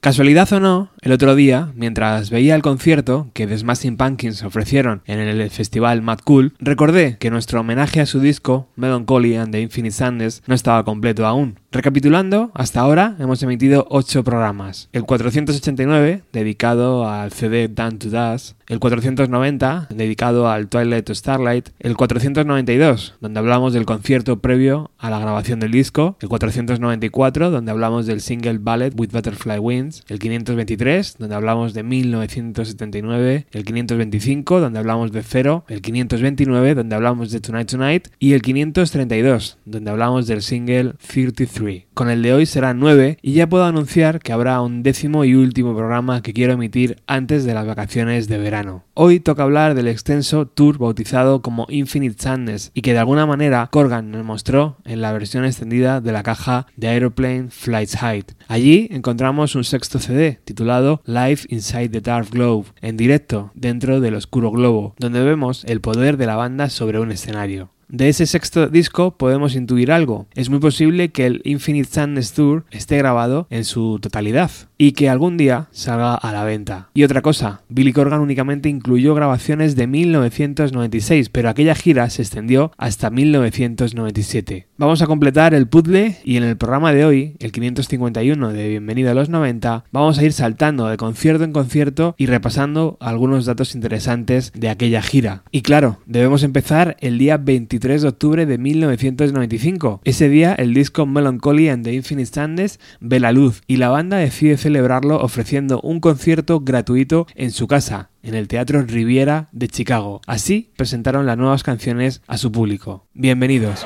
Casualidad o no, el otro día, mientras veía el concierto que The Smashing Pumpkins ofrecieron en el festival Mad Cool, recordé que nuestro homenaje a su disco, Melancholy and the Infinite Sadness, no estaba completo aún. Recapitulando, hasta ahora hemos emitido 8 programas. El 489, dedicado al CD Down to Dust, el 490, dedicado al Twilight to Starlight, el 492, donde hablamos del concierto previo a la grabación del disco, el 494, donde hablamos del single Ballet with Butterfly Wings, el 523, donde hablamos de 1979, el 525, donde hablamos de Zero, el 529, donde hablamos de Tonight Tonight, y el 532, donde hablamos del single 33. Con el de hoy será 9 y ya puedo anunciar que habrá un décimo y último programa que quiero emitir antes de las vacaciones de verano. Hoy toca hablar del extenso tour bautizado como Infinite Sadness y que de alguna manera Corgan nos mostró en la versión extendida de la caja de Aeroplane Flights Height. Allí encontramos un sexto CD titulado Life Inside the Dark Globe, en directo dentro del oscuro globo, donde vemos el poder de la banda sobre un escenario. De ese sexto disco podemos intuir algo. Es muy posible que el Infinite Sadness Tour esté grabado en su totalidad y que algún día salga a la venta. Y otra cosa, Billy Corgan únicamente incluyó grabaciones de 1996, pero aquella gira se extendió hasta 1997. Vamos a completar el puzzle y en el programa de hoy, el 551 de Bienvenido a los 90, vamos a ir saltando de concierto en concierto y repasando algunos datos interesantes de aquella gira. Y claro, debemos empezar el día 23 de octubre de 1995. Ese día el disco Melancholy and the Infinite Sadness ve la luz y la banda decide celebrarlo ofreciendo un concierto gratuito en su casa, en el Teatro Riviera de Chicago. Así presentaron las nuevas canciones a su público. Bienvenidos.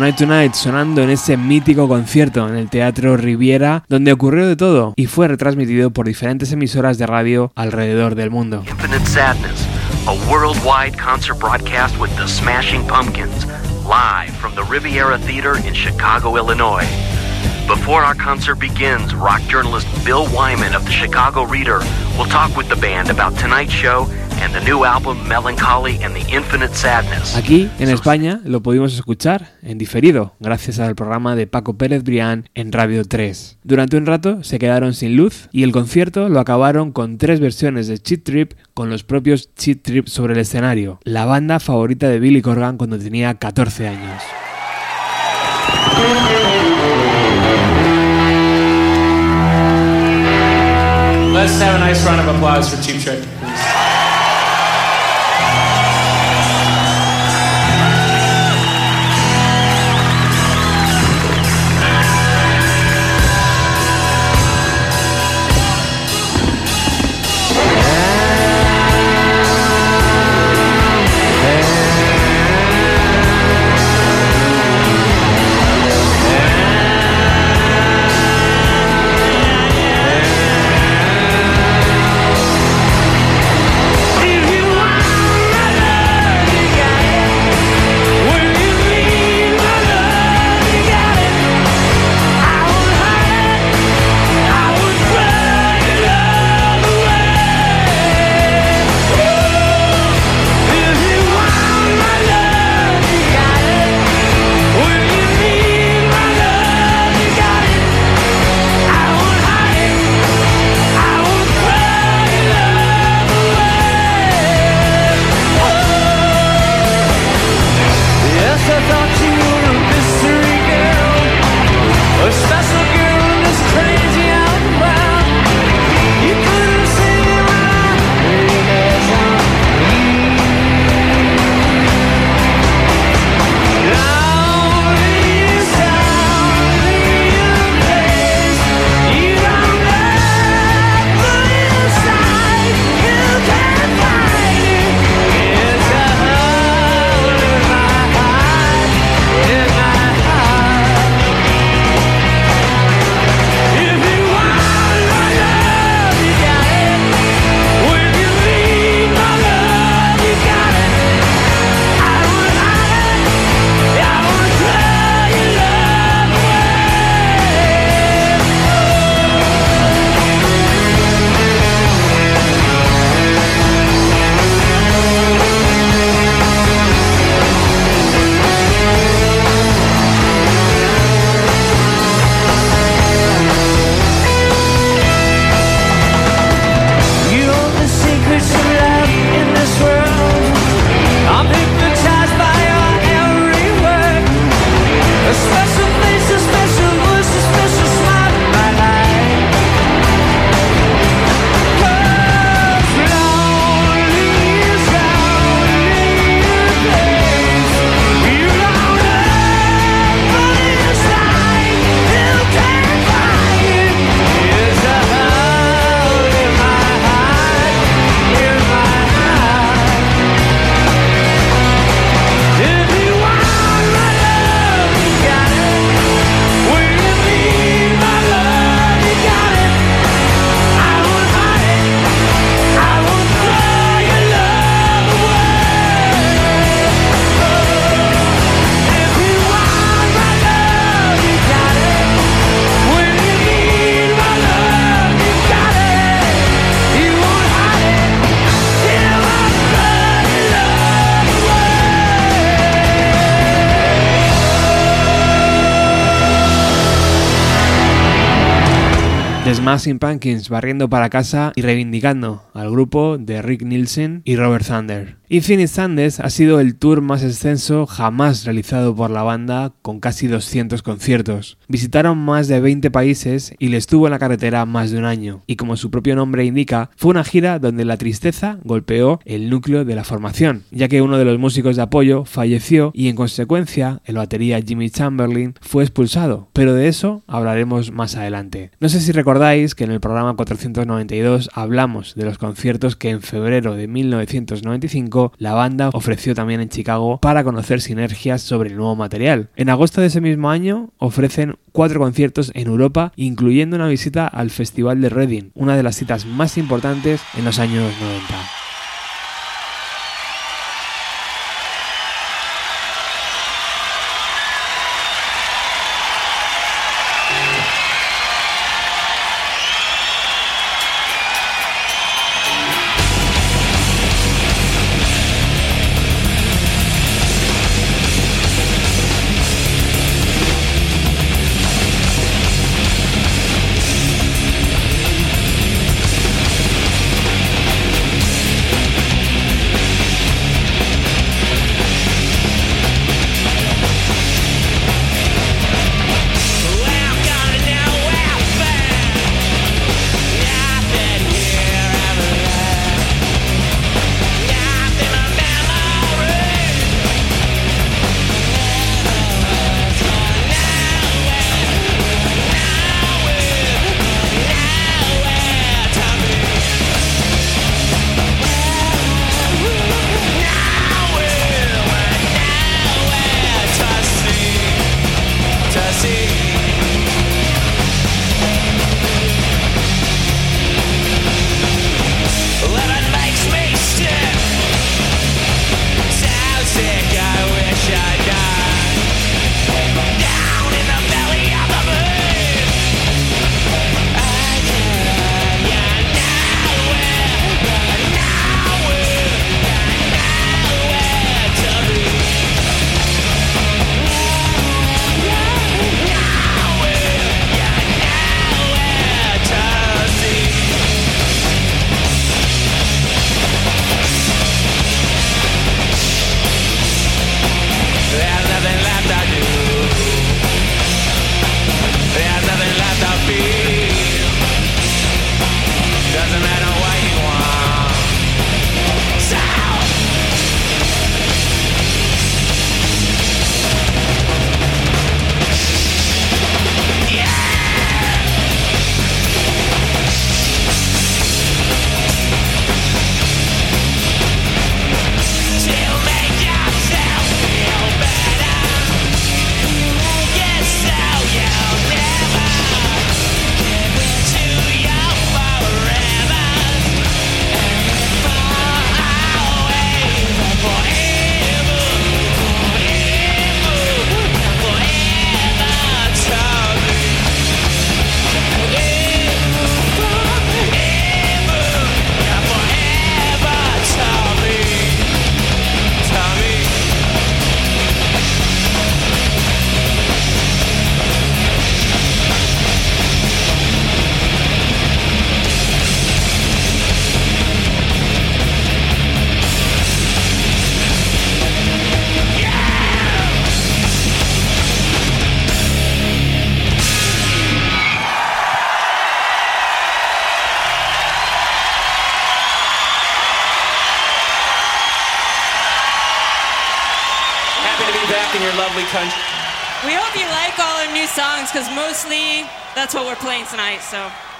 Tonight Tonight sonando en ese mítico concierto en el Teatro Riviera, donde ocurrió de todo y fue retransmitido por diferentes emisoras de radio alrededor del mundo. Infinite Sadness, a worldwide concert broadcast with the Smashing Pumpkins, live from the Riviera Theater in Chicago, Illinois. Before our concert begins, rock journalist Bill Wyman of the Chicago Reader will talk with the band about tonight's show and the new album Melancholy and the Infinite Sadness. Aquí, en España, lo pudimos escuchar en diferido, gracias al programa de Paco Pérez Brián en Radio 3. Durante un rato se quedaron sin luz y el concierto lo acabaron con tres versiones de Cheat Trip con los propios Cheat Trip sobre el escenario, la banda favorita de Billy Corgan cuando tenía 14 años. Let's have a nice round of applause for Cheap Trick. Smashing Pumpkins barriendo para casa y reivindicando al grupo de Rick Nielsen y Robert Thunder. Infinite Sandes ha sido el tour más extenso jamás realizado por la banda con casi 200 conciertos. Visitaron más de 20 países y les tuvo en la carretera más de un año, y como su propio nombre indica, fue una gira donde la tristeza golpeó el núcleo de la formación, ya que uno de los músicos de apoyo falleció y en consecuencia el batería Jimmy Chamberlain fue expulsado, pero de eso hablaremos más adelante. No sé si recordáis que en el programa 492 hablamos de los conciertos que en febrero de 1995 la banda ofreció también en Chicago para conocer sinergias sobre el nuevo material. En agosto de ese mismo año ofrecen cuatro conciertos en Europa, incluyendo una visita al Festival de Reading, una de las citas más importantes en los años 90.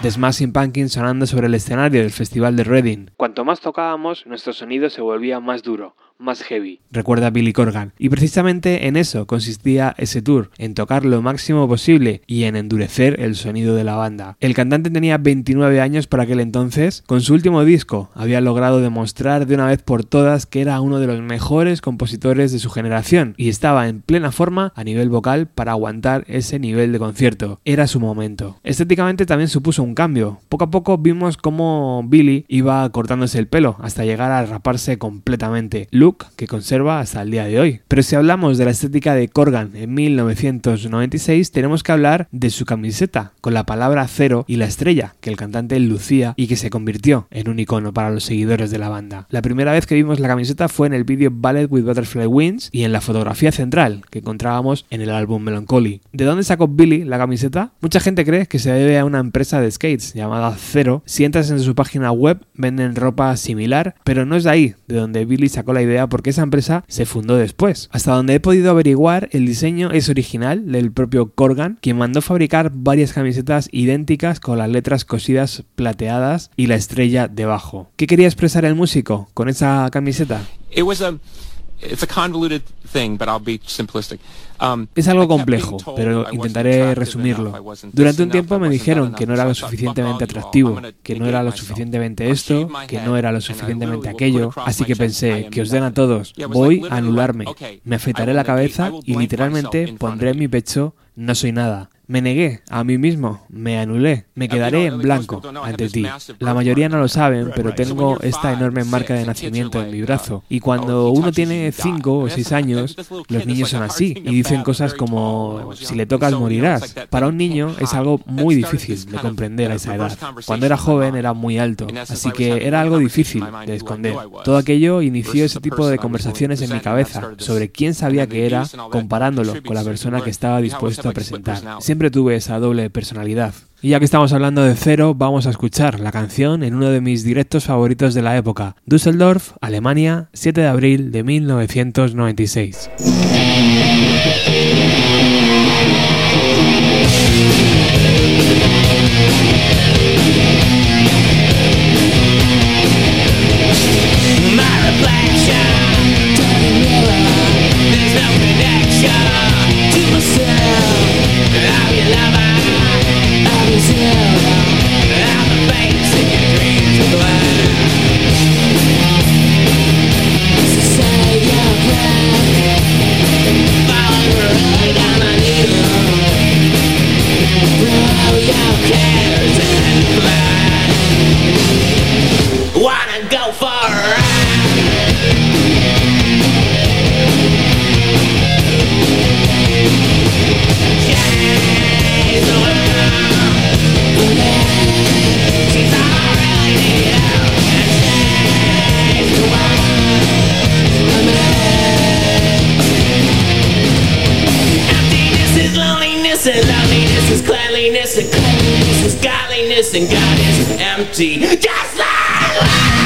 The Smashing Pumpkins sonando sobre el escenario del Festival de Reading. Cuanto más tocábamos, nuestro sonido se volvía más duro, más heavy, recuerda Billy Corgan. Y precisamente en eso consistía ese tour, en tocar lo máximo posible y en endurecer el sonido de la banda. El cantante tenía 29 años por aquel entonces, con su último disco había logrado demostrar de una vez por todas que era uno de los mejores compositores de su generación y estaba en plena forma a nivel vocal para aguantar ese nivel de concierto. Era su momento. Estéticamente también supuso un cambio. Poco a poco vimos cómo Billy iba cortándose el pelo hasta llegar a raparse completamente look que conserva hasta el día de hoy. Pero si hablamos de la estética de Corgan en 1996, tenemos que hablar de su camiseta, con la palabra cero y la estrella que el cantante lucía y que se convirtió en un icono para los seguidores de la banda. La primera vez que vimos la camiseta fue en el vídeo Ballet with Butterfly Wings y en la fotografía central que encontrábamos en el álbum Melancholy. ¿De dónde sacó Billy la camiseta? Mucha gente cree que se debe a una empresa de skates llamada Zero. Si entras en su página web, venden ropa similar, pero no es de ahí de donde Billy sacó la idea porque esa empresa se fundó después. Hasta donde he podido averiguar, el diseño es original del propio Corgan, quien mandó fabricar varias camisetas idénticas con las letras cosidas plateadas y la estrella debajo. ¿Qué quería expresar el músico con esa camiseta? Es algo complejo, pero intentaré resumirlo. Durante un tiempo me dijeron que no era lo suficientemente atractivo, que no era lo suficientemente esto, que no era lo suficientemente aquello, así que pensé, que os den a todos, voy a anularme, me afeitaré la cabeza y literalmente pondré en mi pecho, no soy nada. Me negué a mí mismo, me anulé, me quedaré en blanco ante ti. La mayoría no lo saben, pero tengo esta enorme marca de nacimiento en mi brazo. Y cuando uno tiene 5 o 6 años, los niños son así y dicen cosas como si le tocas morirás. Para un niño es algo muy difícil de comprender a esa edad. Cuando era joven era muy alto, así que era algo difícil de esconder. Todo aquello inició ese tipo de conversaciones en mi cabeza sobre quién sabía que era comparándolo con la persona que estaba dispuesto a presentar siempre tuve esa doble personalidad. Y ya que estamos hablando de cero, vamos a escuchar la canción en uno de mis directos favoritos de la época, Düsseldorf, Alemania, 7 de abril de 1996. myself holiness and It's is godliness and God is empty. Just like life.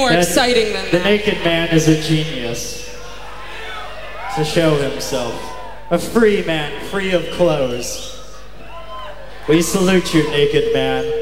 More exciting than The that. Naked Man is a genius to show himself. A free man, free of clothes. We salute you, Naked Man.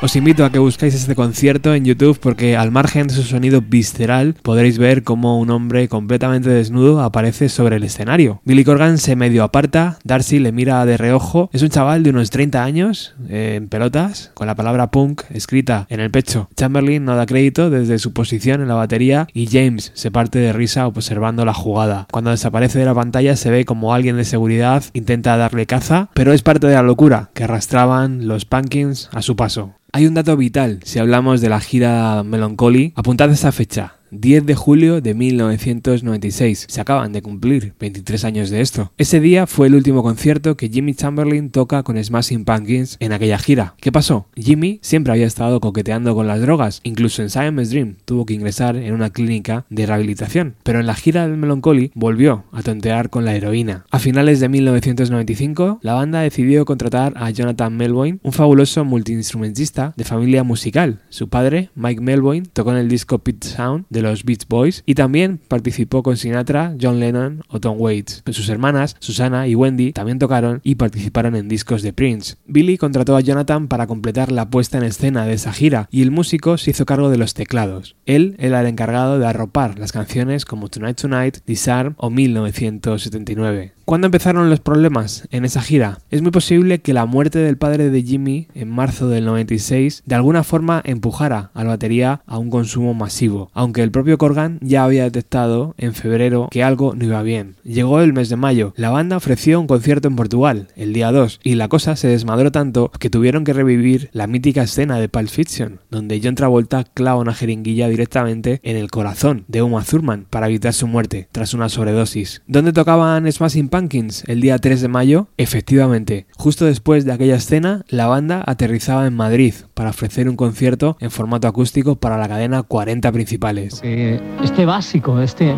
Os invito a que busquéis este concierto en YouTube porque al margen de su sonido visceral podréis ver cómo un hombre completamente desnudo aparece sobre el escenario. Billy Corgan se medio aparta, Darcy le mira de reojo, es un chaval de unos 30 años, eh, en pelotas, con la palabra punk escrita en el pecho. Chamberlain no da crédito desde su posición en la batería y James se parte de risa observando la jugada. Cuando desaparece de la pantalla se ve como alguien de seguridad intenta darle caza, pero es parte de la locura que arrastraban los Pumpkins a su paso. Hay un dato vital si hablamos de la gira Melancholy. Apuntad esa fecha. 10 de julio de 1996. Se acaban de cumplir 23 años de esto. Ese día fue el último concierto que Jimmy Chamberlain toca con Smashing Pumpkins en aquella gira. ¿Qué pasó? Jimmy siempre había estado coqueteando con las drogas. Incluso en Siamese Dream tuvo que ingresar en una clínica de rehabilitación. Pero en la gira del Melancholy volvió a tontear con la heroína. A finales de 1995, la banda decidió contratar a Jonathan Melvoin, un fabuloso multiinstrumentista de familia musical. Su padre, Mike Melvoin, tocó en el disco Pit Sound los Beach Boys y también participó con Sinatra, John Lennon o Tom Waits. Sus hermanas, Susana y Wendy, también tocaron y participaron en discos de Prince. Billy contrató a Jonathan para completar la puesta en escena de esa gira y el músico se hizo cargo de los teclados. Él era el encargado de arropar las canciones como Tonight Tonight, Disarm o 1979. ¿Cuándo empezaron los problemas en esa gira? Es muy posible que la muerte del padre de Jimmy en marzo del 96 de alguna forma empujara al batería a un consumo masivo, aunque el propio Corgan ya había detectado en febrero que algo no iba bien. Llegó el mes de mayo, la banda ofreció un concierto en Portugal, el día 2, y la cosa se desmadró tanto que tuvieron que revivir la mítica escena de Pulp Fiction, donde John Travolta clava una jeringuilla directamente en el corazón de Uma Thurman para evitar su muerte tras una sobredosis. ¿Dónde tocaban Smashing Pumpkins el día 3 de mayo? Efectivamente, justo después de aquella escena, la banda aterrizaba en Madrid para ofrecer un concierto en formato acústico para la cadena 40 principales. Eh, este básico, este,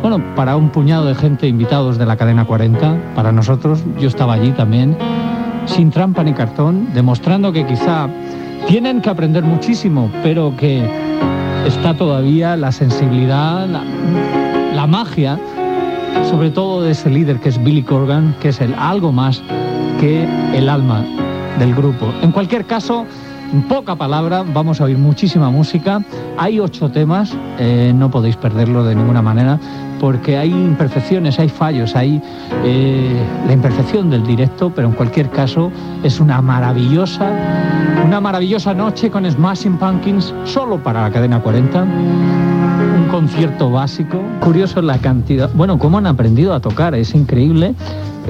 bueno, para un puñado de gente invitados de la cadena 40, para nosotros, yo estaba allí también, sin trampa ni cartón, demostrando que quizá tienen que aprender muchísimo, pero que está todavía la sensibilidad, la, la magia, sobre todo de ese líder que es Billy Corgan, que es el algo más que el alma del grupo. En cualquier caso, poca palabra, vamos a oír muchísima música. Hay ocho temas, eh, no podéis perderlo de ninguna manera. Porque hay imperfecciones, hay fallos, hay eh, la imperfección del directo, pero en cualquier caso es una maravillosa, una maravillosa noche con Smashing Pumpkins solo para la cadena 40 un concierto básico. Curioso la cantidad, bueno, cómo han aprendido a tocar, es increíble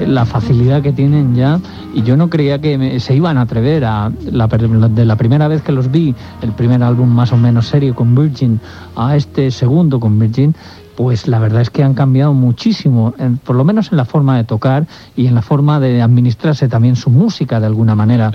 la facilidad que tienen ya y yo no creía que se iban a atrever a de la primera vez que los vi el primer álbum más o menos serio con Virgin a este segundo con Virgin pues la verdad es que han cambiado muchísimo, por lo menos en la forma de tocar y en la forma de administrarse también su música de alguna manera.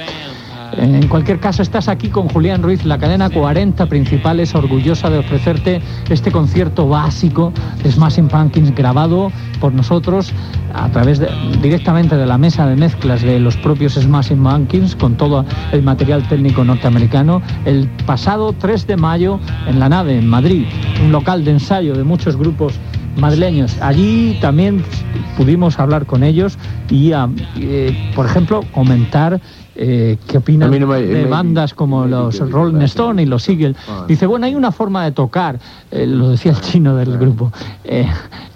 En cualquier caso, estás aquí con Julián Ruiz, la cadena 40 principales, orgullosa de ofrecerte este concierto básico de Smashing Pumpkins grabado por nosotros a través de, directamente de la mesa de mezclas de los propios Smashing Pumpkins con todo el material técnico norteamericano. El pasado 3 de mayo en la nave en Madrid, un local de ensayo de muchos grupos madrileños. Allí también pudimos hablar con ellos y, eh, por ejemplo, comentar eh, qué opinan de bandas como los Rolling Stone y los Eagles. Ah. Dice, bueno, hay una forma de tocar, eh, lo decía el chino del grupo, eh,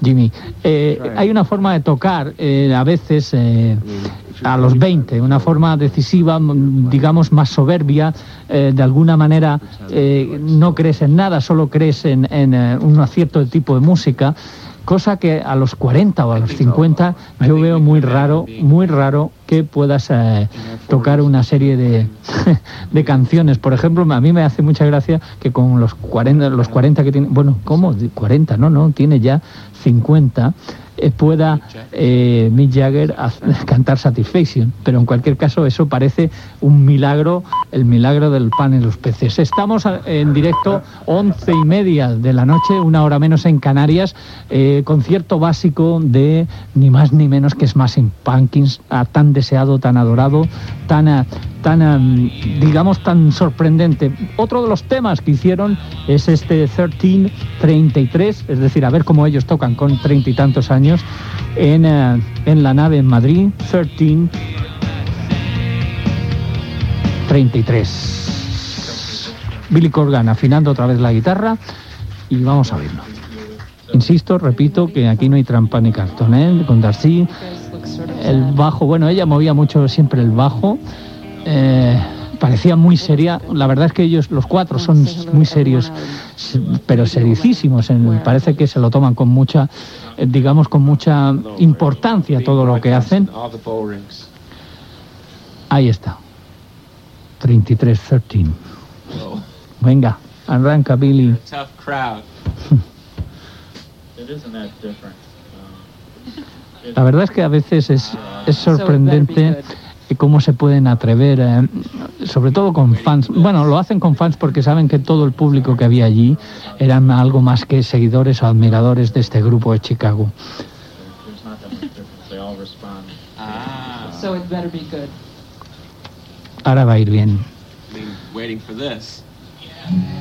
Jimmy, hay una forma de tocar a veces a los 20, una forma decisiva, digamos, más soberbia, de alguna manera no crees en nada, solo crees en, en un cierto tipo de música cosa que a los 40 o a los 50 yo veo muy raro, muy raro que puedas eh, tocar una serie de, de, canciones. Por ejemplo, a mí me hace mucha gracia que con los 40, los 40 que tiene, bueno, ¿cómo? 40, no, no, tiene ya 50 eh, pueda eh, Mick Jagger cantar Satisfaction. Pero en cualquier caso eso parece un milagro, el milagro del pan en los peces. Estamos en directo once y media de la noche, una hora menos en Canarias, eh, concierto básico de ni más ni menos que Smashing Pumpkins, tan deseado, tan adorado, tan tan, em, digamos, tan sorprendente. Otro de los temas que hicieron es este 1333, es decir, a ver cómo ellos tocan con treinta y tantos años en, eh, en la nave en Madrid, 13 33. Billy Corgan afinando otra vez la guitarra y vamos a verlo. Insisto, repito, que aquí no hay trampa ni cartón, ¿eh? Con Darcy, el bajo, bueno, ella movía mucho siempre el bajo, eh, parecía muy seria. La verdad es que ellos, los cuatro, son muy serios, pero sericísimos. parece que se lo toman con mucha, eh, digamos, con mucha importancia todo lo que hacen. Ahí está. 33-13. Venga, arranca Billy. La verdad es que a veces es, es sorprendente cómo se pueden atrever, eh, sobre todo con fans. Bueno, lo hacen con fans porque saben que todo el público que había allí eran algo más que seguidores o admiradores de este grupo de Chicago. Ahora va a ir bien.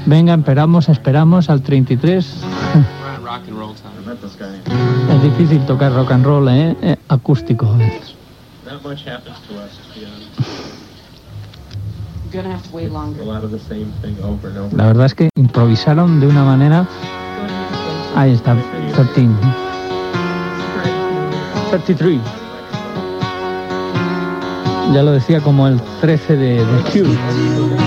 Venga, esperamos, esperamos al 33. Es difícil tocar rock and roll, ¿eh? eh acústico a veces. Much happens to us, to be honest. Gonna have to wait longer. A lot of the same thing over and over. La verdad es que improvisaron de una manera. Ahí está, 13. 33. Ya lo decía como el 13 de, de Q.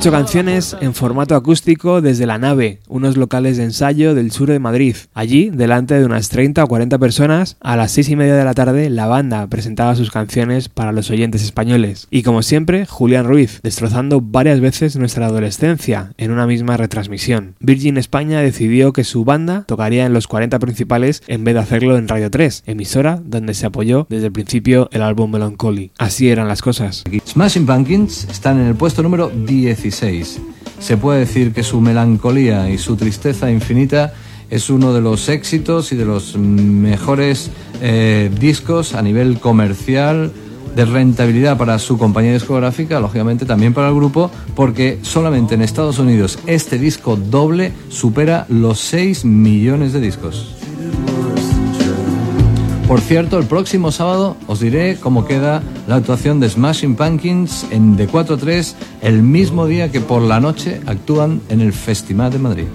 Ocho canciones en formato acústico desde la nave, unos locales de ensayo del sur de Madrid. Allí, delante de unas 30 o 40 personas, a las seis y media de la tarde, la banda presentaba sus canciones para los oyentes españoles. Y como siempre, Julián Ruiz, destrozando varias veces nuestra adolescencia en una misma retransmisión. Virgin España decidió que su banda tocaría en los 40 principales en vez de hacerlo en Radio 3, emisora donde se apoyó desde el principio el álbum Melancholy. Así eran las cosas. Smashing Pumpkins están en el puesto número 10 se puede decir que su melancolía y su tristeza infinita es uno de los éxitos y de los mejores eh, discos a nivel comercial de rentabilidad para su compañía discográfica, lógicamente también para el grupo, porque solamente en Estados Unidos este disco doble supera los 6 millones de discos. Por cierto, el próximo sábado os diré cómo queda la actuación de Smashing Pumpkins en D4-3 el mismo día que por la noche actúan en el Festival de Madrid.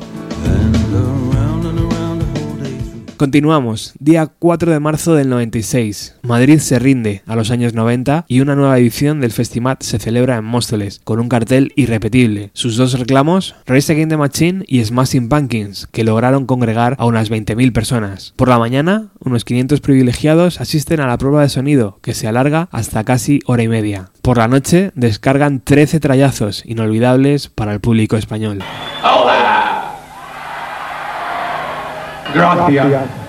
Continuamos, día 4 de marzo del 96. Madrid se rinde a los años 90 y una nueva edición del Festimat se celebra en Móstoles, con un cartel irrepetible. Sus dos reclamos, Race Against the Machine y Smashing Pumpkins, que lograron congregar a unas 20.000 personas. Por la mañana, unos 500 privilegiados asisten a la prueba de sonido, que se alarga hasta casi hora y media. Por la noche, descargan 13 trayazos inolvidables para el público español. Gracias.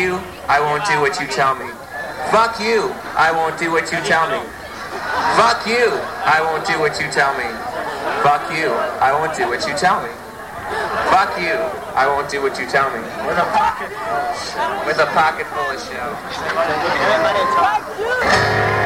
You, I won't do what you tell me. Fuck you, I won't do what you tell me. Fuck you, I won't do what you tell me. Fuck you, I won't do what you tell me. Fuck you, I won't do what you tell me. With a pocket full of shit. With a pocket full of shit.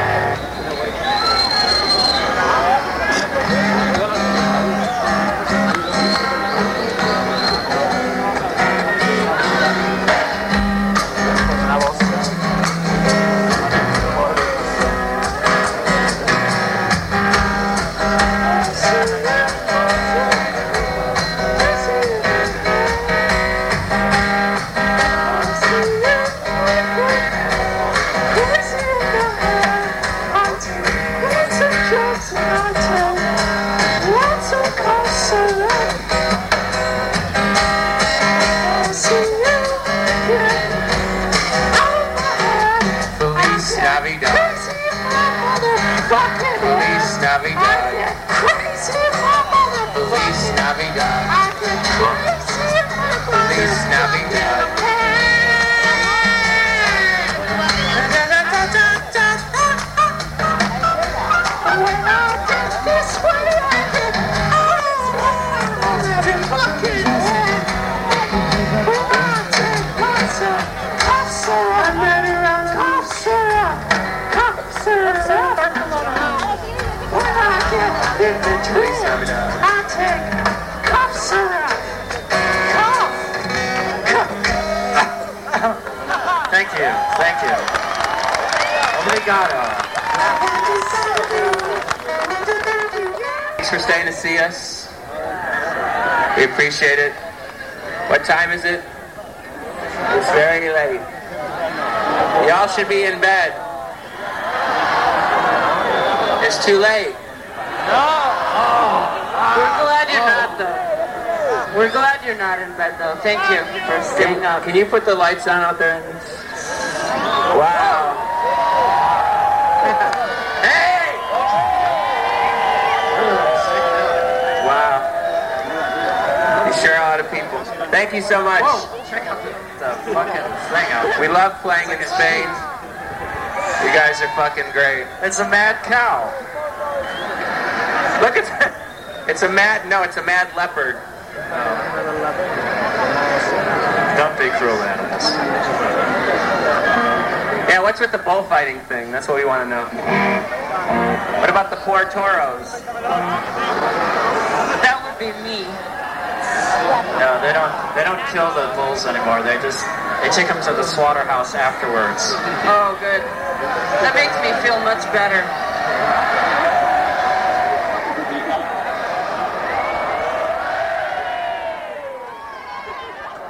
Thank you. Obrigado. Thanks for staying to see us. We appreciate it. What time is it? It's very late. Y'all should be in bed. It's too late. No. We're glad you're not though. We're glad you're not in bed though. Thank you for staying up. Can you put the lights on out there? Wow. hey! Wow. You sure are a lot of people. Thank you so much. Check out the, the fucking thing out. We love playing in Spain. You guys are fucking great. It's a mad cow. Look at It's a mad, no, it's a mad leopard. Don't be cruel animals. Yeah, what's with the bullfighting thing? That's what we want to know. What about the poor toros? That would be me. No, they don't. They don't kill the bulls anymore. They just they take them to the slaughterhouse afterwards. Oh, good. That makes me feel much better.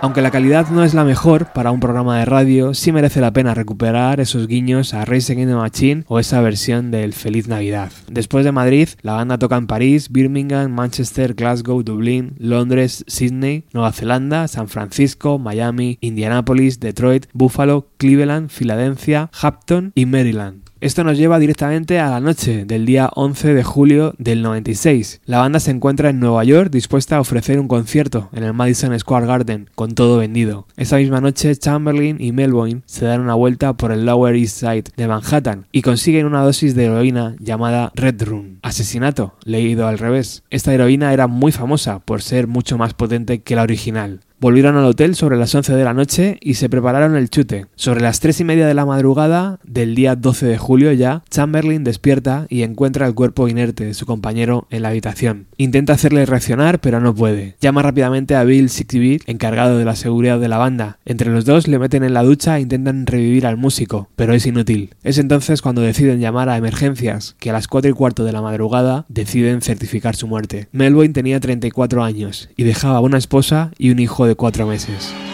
Aunque la calidad no es la mejor para un programa de radio, sí merece la pena recuperar esos guiños a Race Against the Machine o esa versión del Feliz Navidad. Después de Madrid, la banda toca en París, Birmingham, Manchester, Glasgow, Dublín, Londres, Sydney, Nueva Zelanda, San Francisco, Miami, Indianapolis, Detroit, Buffalo, Cleveland, Filadelfia, Hampton y Maryland. Esto nos lleva directamente a la noche del día 11 de julio del 96. La banda se encuentra en Nueva York dispuesta a ofrecer un concierto en el Madison Square Garden, con todo vendido. Esa misma noche, Chamberlain y Melbourne se dan una vuelta por el Lower East Side de Manhattan y consiguen una dosis de heroína llamada Red Room. Asesinato, leído al revés. Esta heroína era muy famosa por ser mucho más potente que la original. Volvieron al hotel sobre las 11 de la noche y se prepararon el chute. Sobre las 3 y media de la madrugada del día 12 de julio ya, Chamberlain despierta y encuentra el cuerpo inerte de su compañero en la habitación. Intenta hacerle reaccionar, pero no puede. Llama rápidamente a Bill Sixby, encargado de la seguridad de la banda. Entre los dos le meten en la ducha e intentan revivir al músico, pero es inútil. Es entonces cuando deciden llamar a emergencias, que a las 4 y cuarto de la madrugada deciden certificar su muerte. Melbourne tenía 34 años y dejaba una esposa y un hijo de 4 meses.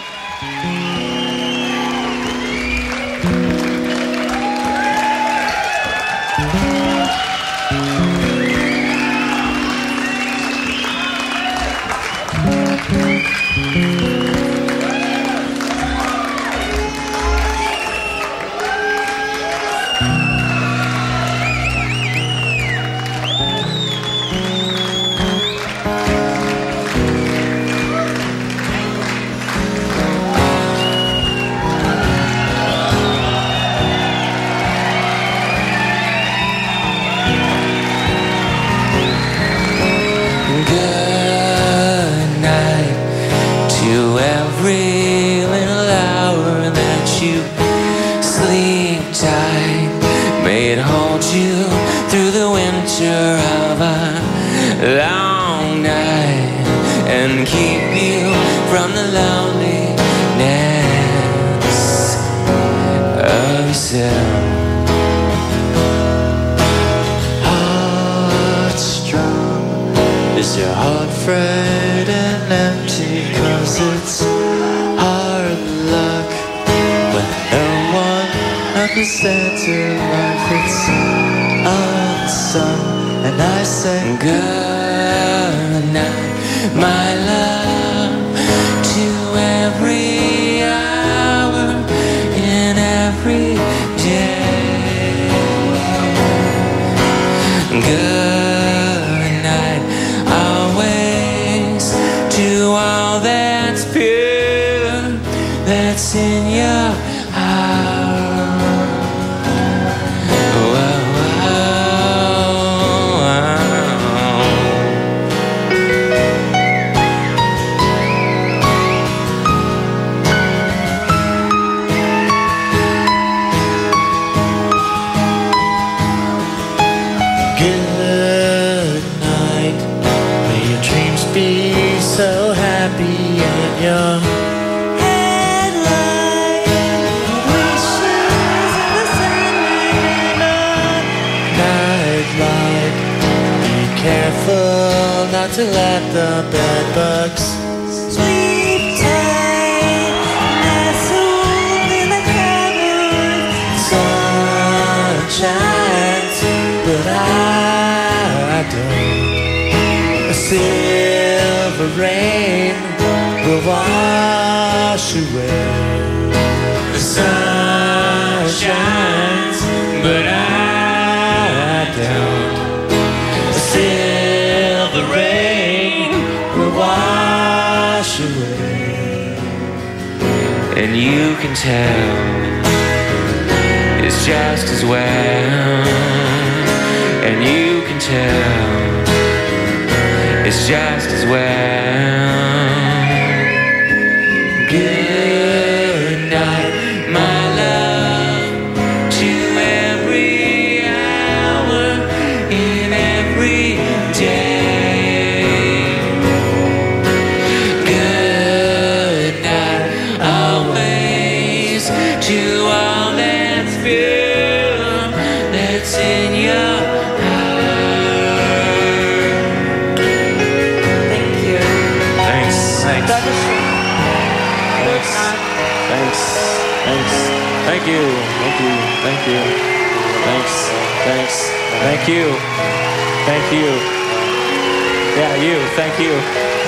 silver rain will wash away. The sun shines, but I don't. The silver rain will wash away. And you can tell it's just as well. you. Thank you. Thank you. Thanks. Thanks. Thank you. Thank you. Yeah, you. Thank you.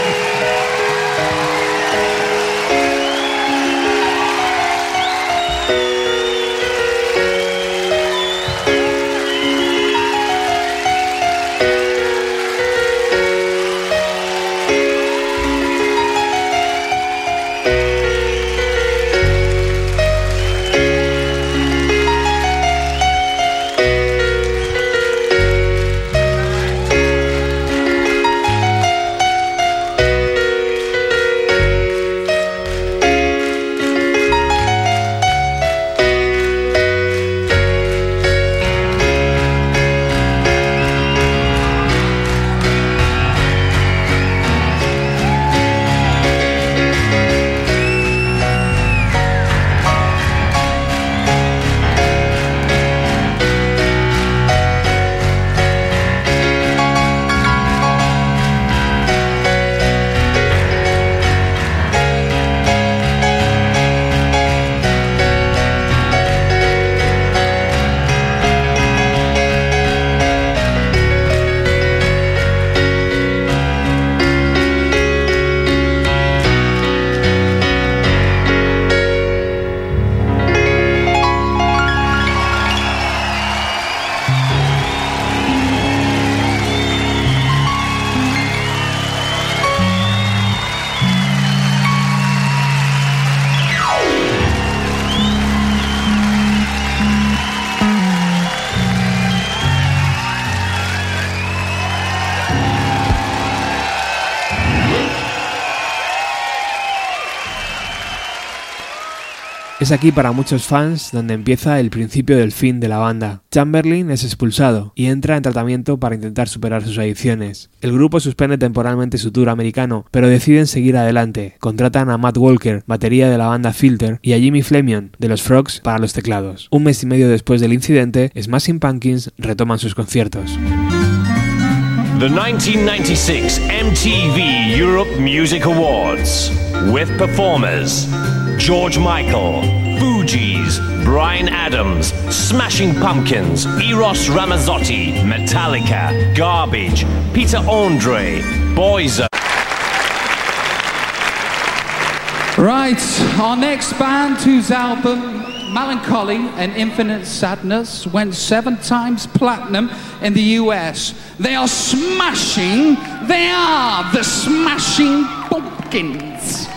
Es aquí para muchos fans donde empieza el principio del fin de la banda. Chamberlain es expulsado y entra en tratamiento para intentar superar sus adicciones. El grupo suspende temporalmente su tour americano, pero deciden seguir adelante. Contratan a Matt Walker, batería de la banda Filter, y a Jimmy Flemion, de los Frogs, para los teclados. Un mes y medio después del incidente, Smashing Pumpkins retoman sus conciertos. The 1996 MTV Europe Music Awards with performers George Michael, Fugees, Brian Adams, Smashing Pumpkins, Eros Ramazzotti, Metallica, Garbage, Peter Andre, Boyzer. Right, our next band whose album Melancholy and Infinite Sadness went seven times platinum in the US. They are smashing, they are the Smashing Pumpkins.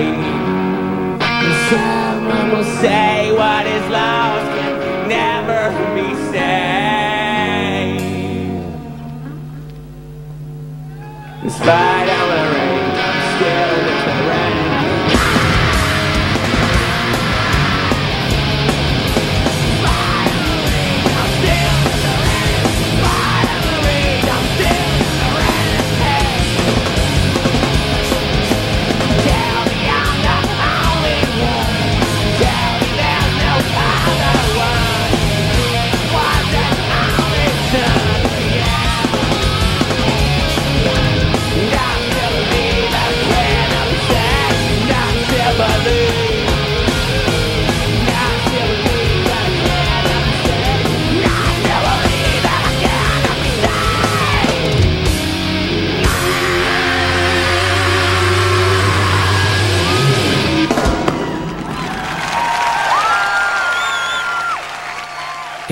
eu só não sei.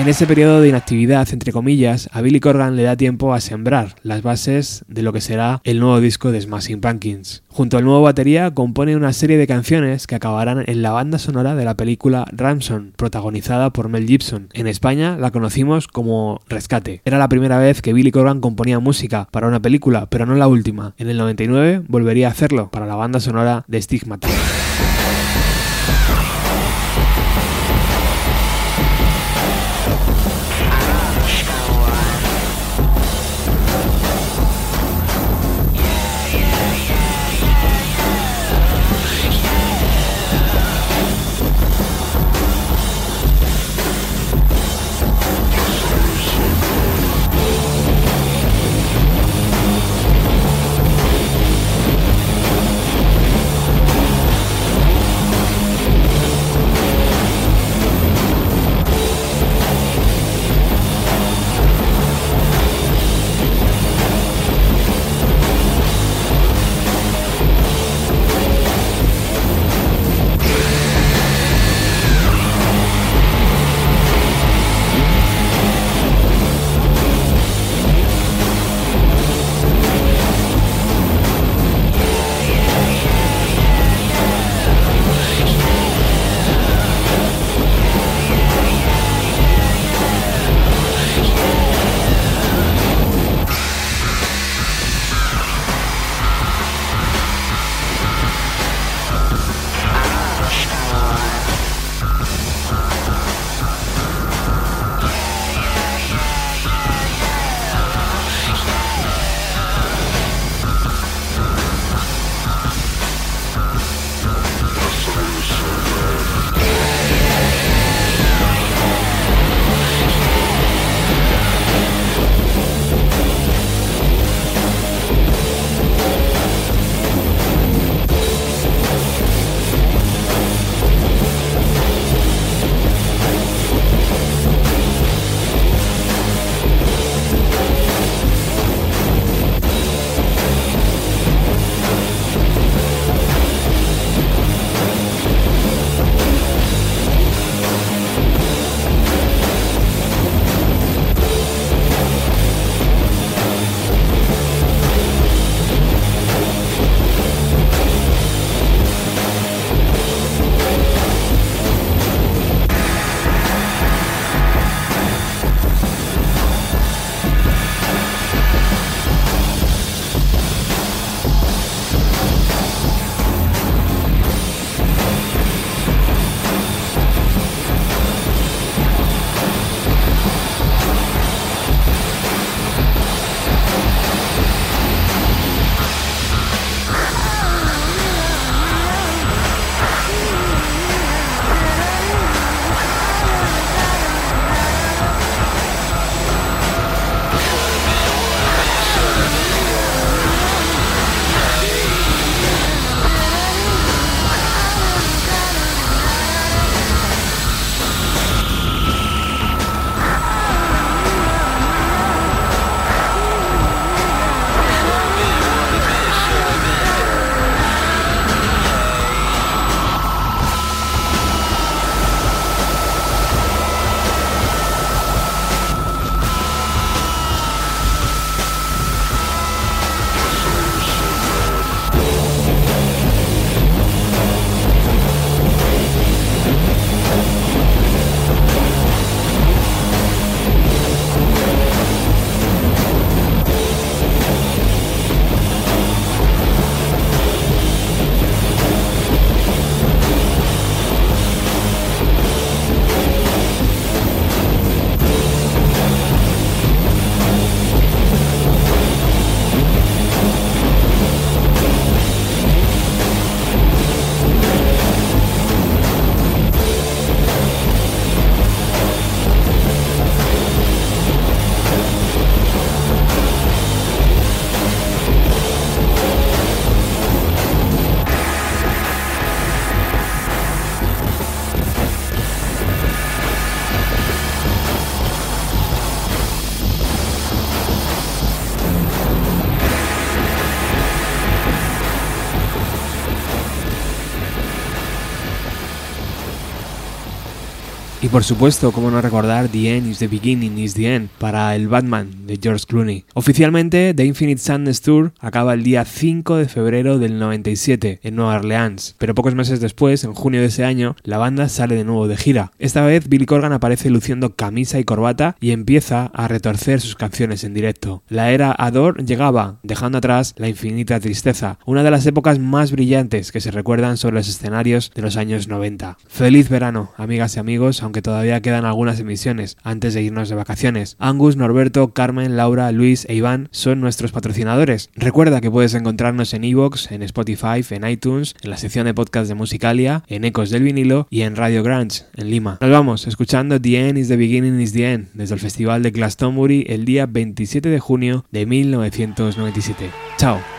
En ese periodo de inactividad, entre comillas, a Billy Corgan le da tiempo a sembrar las bases de lo que será el nuevo disco de Smashing Pumpkins. Junto al nuevo batería compone una serie de canciones que acabarán en la banda sonora de la película Ramson, protagonizada por Mel Gibson. En España la conocimos como Rescate. Era la primera vez que Billy Corgan componía música para una película, pero no la última. En el 99 volvería a hacerlo para la banda sonora de Stigmata. Por supuesto, cómo no recordar The End is the Beginning is the End para el Batman de George Clooney. Oficialmente, The Infinite Sadness Tour acaba el día 5 de febrero del 97 en Nueva Orleans, pero pocos meses después, en junio de ese año, la banda sale de nuevo de gira. Esta vez Billy Corgan aparece luciendo camisa y corbata y empieza a retorcer sus canciones en directo. La era Adore llegaba, dejando atrás la infinita tristeza, una de las épocas más brillantes que se recuerdan sobre los escenarios de los años 90. Feliz verano, amigas y amigos, aunque todavía quedan algunas emisiones antes de irnos de vacaciones. Angus, Norberto, Carmen, Laura, Luis e Iván son nuestros patrocinadores. Recuerda que puedes encontrarnos en Evox, en Spotify, en iTunes, en la sección de podcast de Musicalia, en Ecos del Vinilo y en Radio Grunge, en Lima. Nos vamos escuchando The End is the Beginning is the End desde el Festival de Glastonbury el día 27 de junio de 1997. Chao.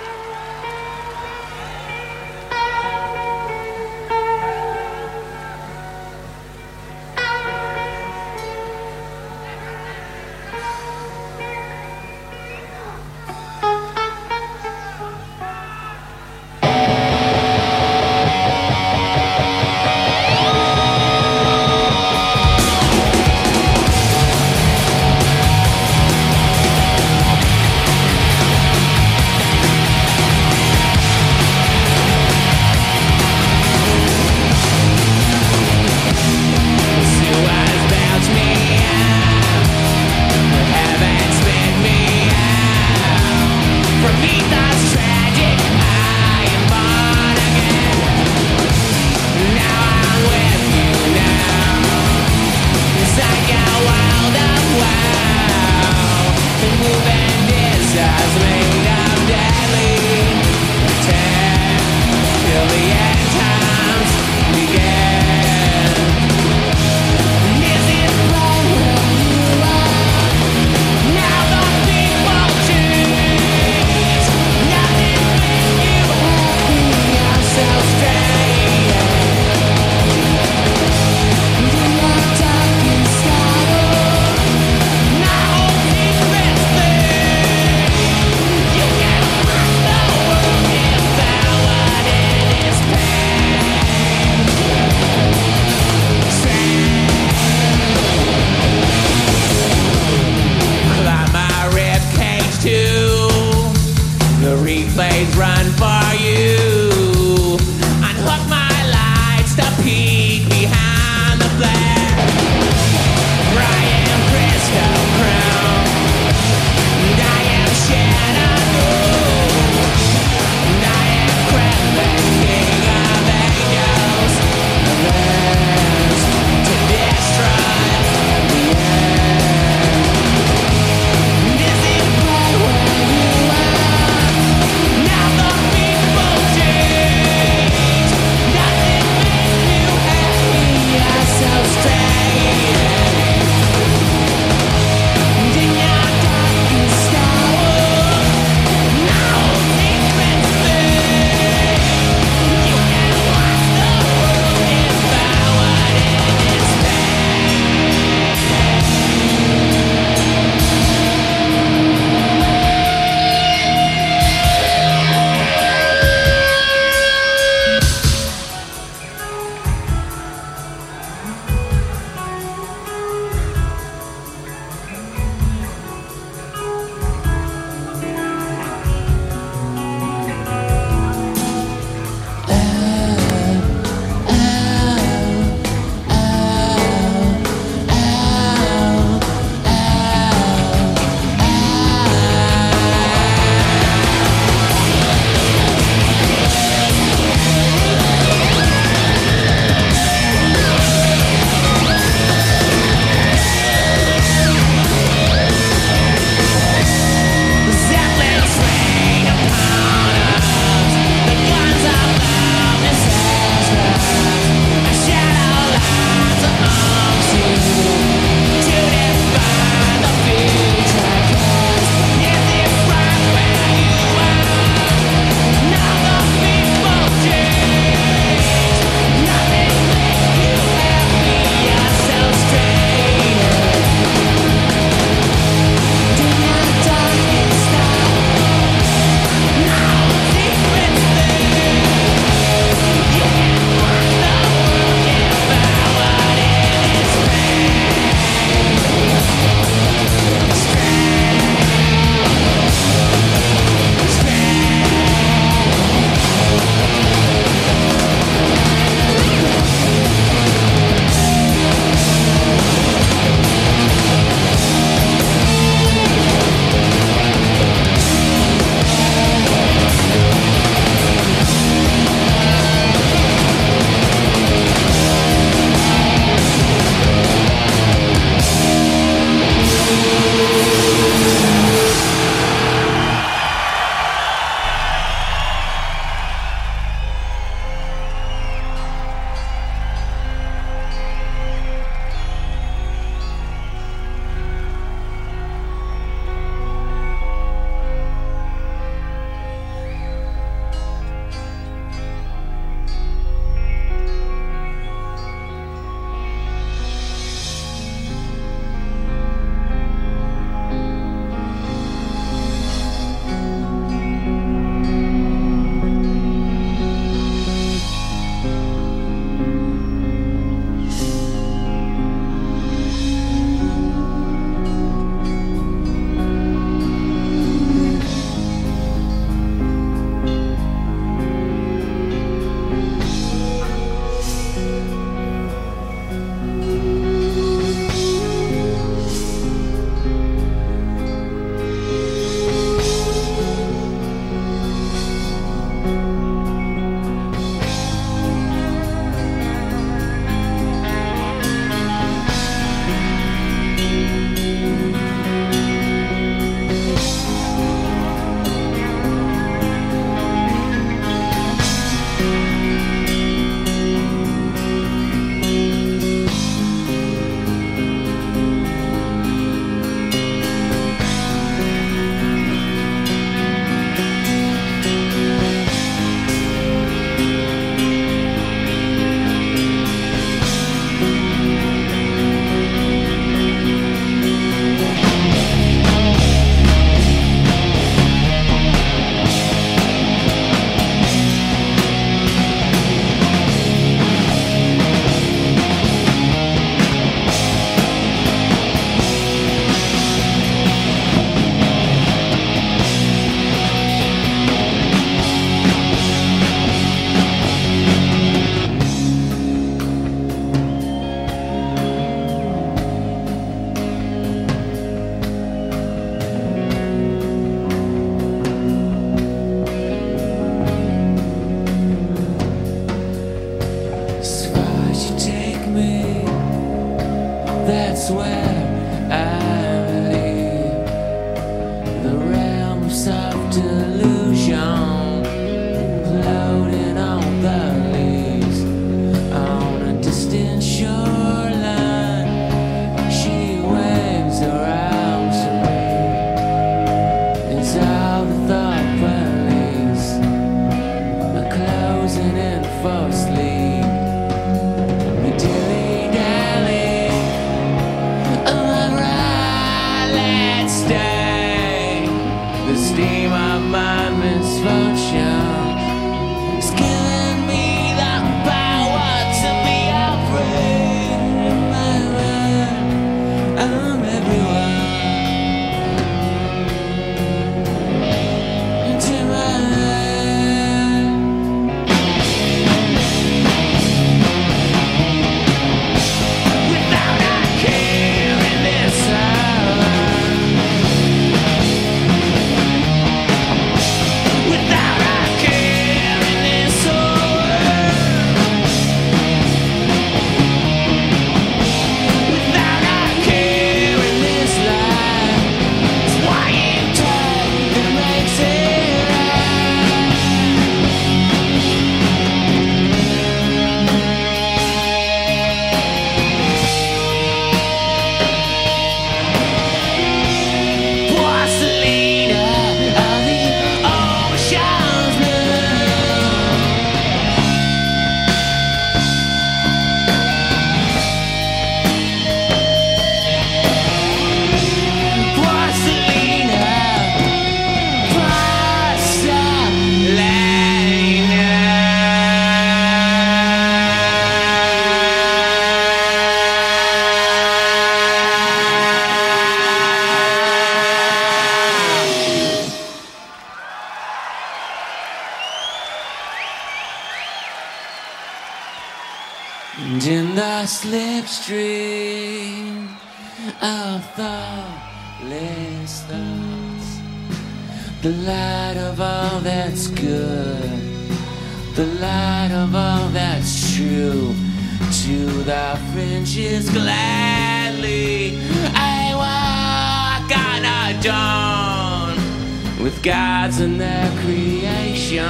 Gods and their creations,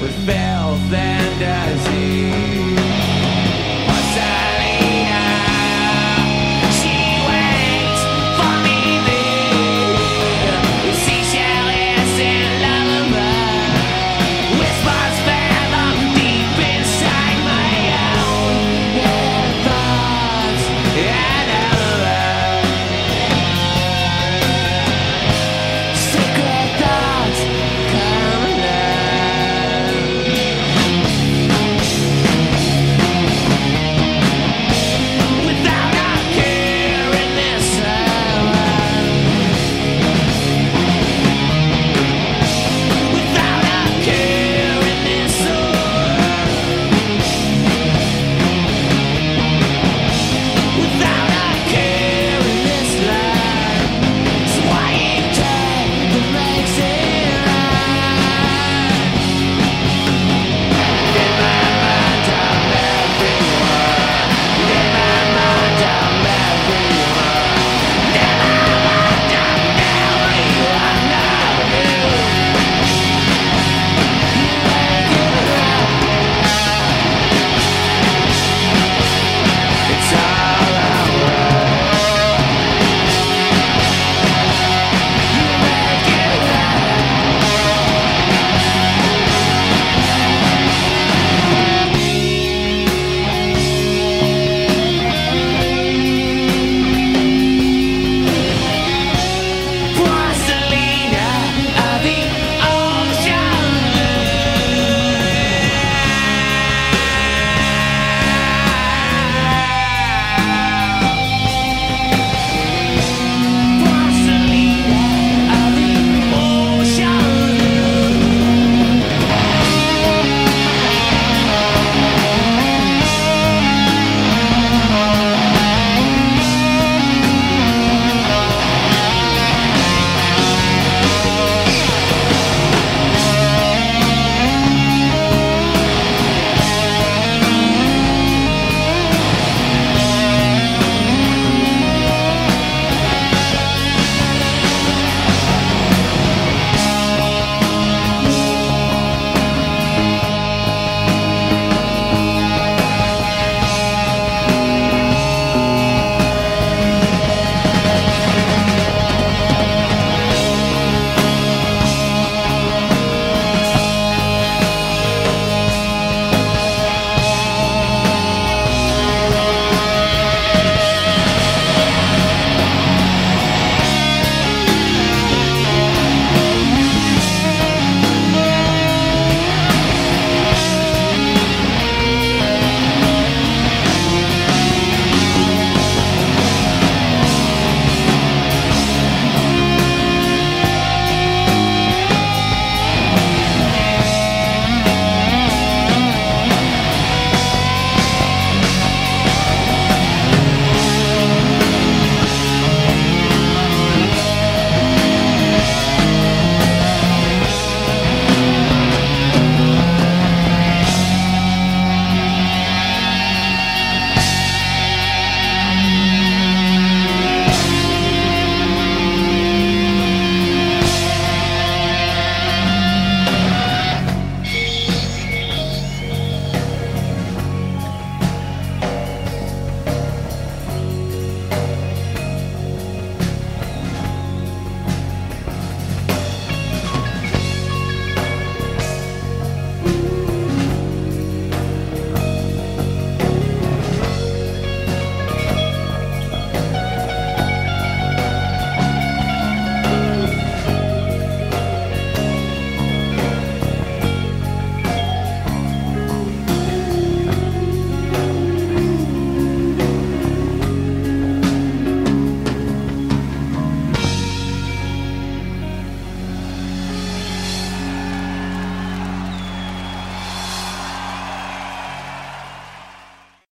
with filth and disease.